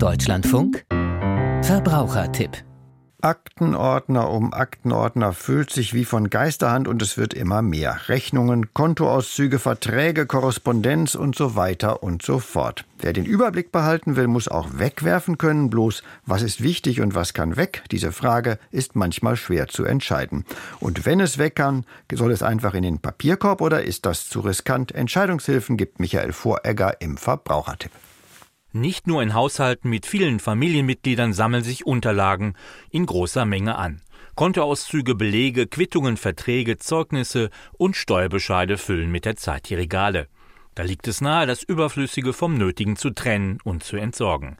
Deutschlandfunk Verbrauchertipp Aktenordner um Aktenordner füllt sich wie von Geisterhand und es wird immer mehr. Rechnungen, Kontoauszüge, Verträge, Korrespondenz und so weiter und so fort. Wer den Überblick behalten will, muss auch wegwerfen können. Bloß, was ist wichtig und was kann weg? Diese Frage ist manchmal schwer zu entscheiden. Und wenn es weg kann, soll es einfach in den Papierkorb oder ist das zu riskant? Entscheidungshilfen gibt Michael Voregger im Verbrauchertipp. Nicht nur in Haushalten mit vielen Familienmitgliedern sammeln sich Unterlagen in großer Menge an. Kontoauszüge, Belege, Quittungen, Verträge, Zeugnisse und Steuerbescheide füllen mit der Zeit die Regale. Da liegt es nahe, das Überflüssige vom Nötigen zu trennen und zu entsorgen.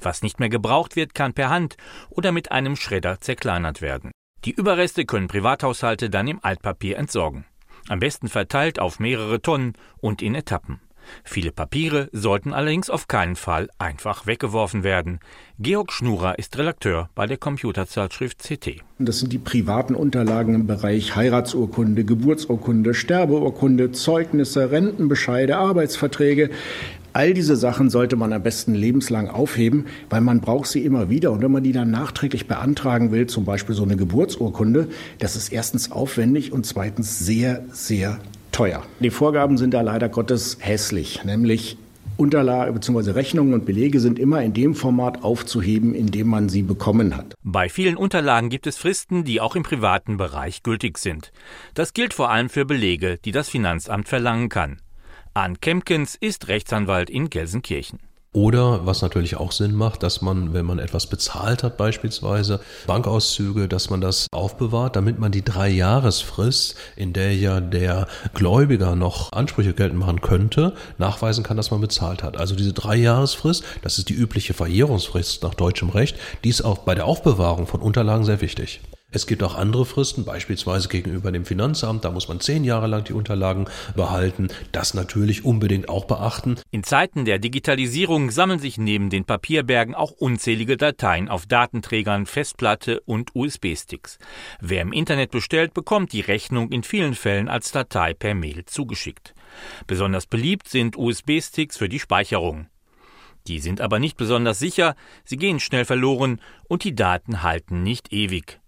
Was nicht mehr gebraucht wird, kann per Hand oder mit einem Schredder zerkleinert werden. Die Überreste können Privathaushalte dann im Altpapier entsorgen. Am besten verteilt auf mehrere Tonnen und in Etappen. Viele Papiere sollten allerdings auf keinen Fall einfach weggeworfen werden. Georg Schnurer ist Redakteur bei der Computerzeitschrift CT. Das sind die privaten Unterlagen im Bereich Heiratsurkunde, Geburtsurkunde, Sterbeurkunde, Zeugnisse, Rentenbescheide, Arbeitsverträge. All diese Sachen sollte man am besten lebenslang aufheben, weil man braucht sie immer wieder. Und wenn man die dann nachträglich beantragen will, zum Beispiel so eine Geburtsurkunde, das ist erstens aufwendig und zweitens sehr, sehr teuer. Die Vorgaben sind da leider Gottes hässlich, nämlich Unterlagen bzw. Rechnungen und Belege sind immer in dem Format aufzuheben, in dem man sie bekommen hat. Bei vielen Unterlagen gibt es Fristen, die auch im privaten Bereich gültig sind. Das gilt vor allem für Belege, die das Finanzamt verlangen kann. Arndt Kempkens ist Rechtsanwalt in Gelsenkirchen. Oder was natürlich auch Sinn macht, dass man, wenn man etwas bezahlt hat, beispielsweise Bankauszüge, dass man das aufbewahrt, damit man die drei Jahresfrist, in der ja der Gläubiger noch Ansprüche geltend machen könnte, nachweisen kann, dass man bezahlt hat. Also diese drei Jahresfrist, das ist die übliche Verjährungsfrist nach deutschem Recht, die ist auch bei der Aufbewahrung von Unterlagen sehr wichtig. Es gibt auch andere Fristen, beispielsweise gegenüber dem Finanzamt. Da muss man zehn Jahre lang die Unterlagen behalten. Das natürlich unbedingt auch beachten. In Zeiten der Digitalisierung sammeln sich neben den Papierbergen auch unzählige Dateien auf Datenträgern, Festplatte und USB-Sticks. Wer im Internet bestellt, bekommt die Rechnung in vielen Fällen als Datei per Mail zugeschickt. Besonders beliebt sind USB-Sticks für die Speicherung. Die sind aber nicht besonders sicher, sie gehen schnell verloren und die Daten halten nicht ewig.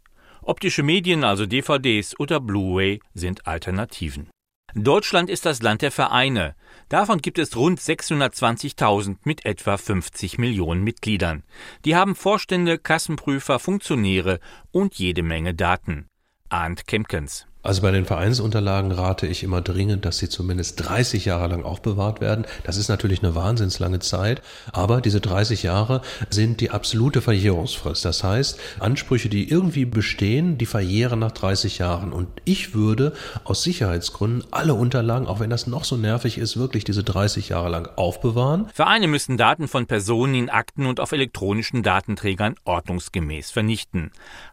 Optische Medien, also DVDs oder Blu-ray, sind Alternativen. Deutschland ist das Land der Vereine. Davon gibt es rund 620.000 mit etwa 50 Millionen Mitgliedern. Die haben Vorstände, Kassenprüfer, Funktionäre und jede Menge Daten. Arndt Kempkens. Also bei den Vereinsunterlagen rate ich immer dringend, dass sie zumindest 30 Jahre lang aufbewahrt werden. Das ist natürlich eine wahnsinnslange Zeit, aber diese 30 Jahre sind die absolute Verjährungsfrist. Das heißt, Ansprüche, die irgendwie bestehen, die verjähren nach 30 Jahren. Und ich würde aus Sicherheitsgründen alle Unterlagen, auch wenn das noch so nervig ist, wirklich diese 30 Jahre lang aufbewahren. Vereine müssen Daten von Personen in Akten und auf elektronischen Datenträgern ordnungsgemäß vernichten.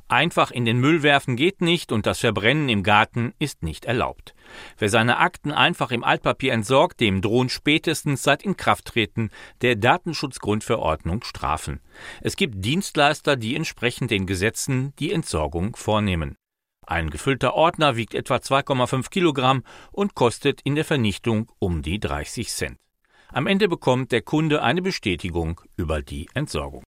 Einfach in den Müll werfen geht nicht und das Verbrennen im Garten Daten ist nicht erlaubt. Wer seine Akten einfach im Altpapier entsorgt, dem drohen spätestens seit Inkrafttreten der Datenschutzgrundverordnung Strafen. Es gibt Dienstleister, die entsprechend den Gesetzen die Entsorgung vornehmen. Ein gefüllter Ordner wiegt etwa 2,5 Kilogramm und kostet in der Vernichtung um die 30 Cent. Am Ende bekommt der Kunde eine Bestätigung über die Entsorgung.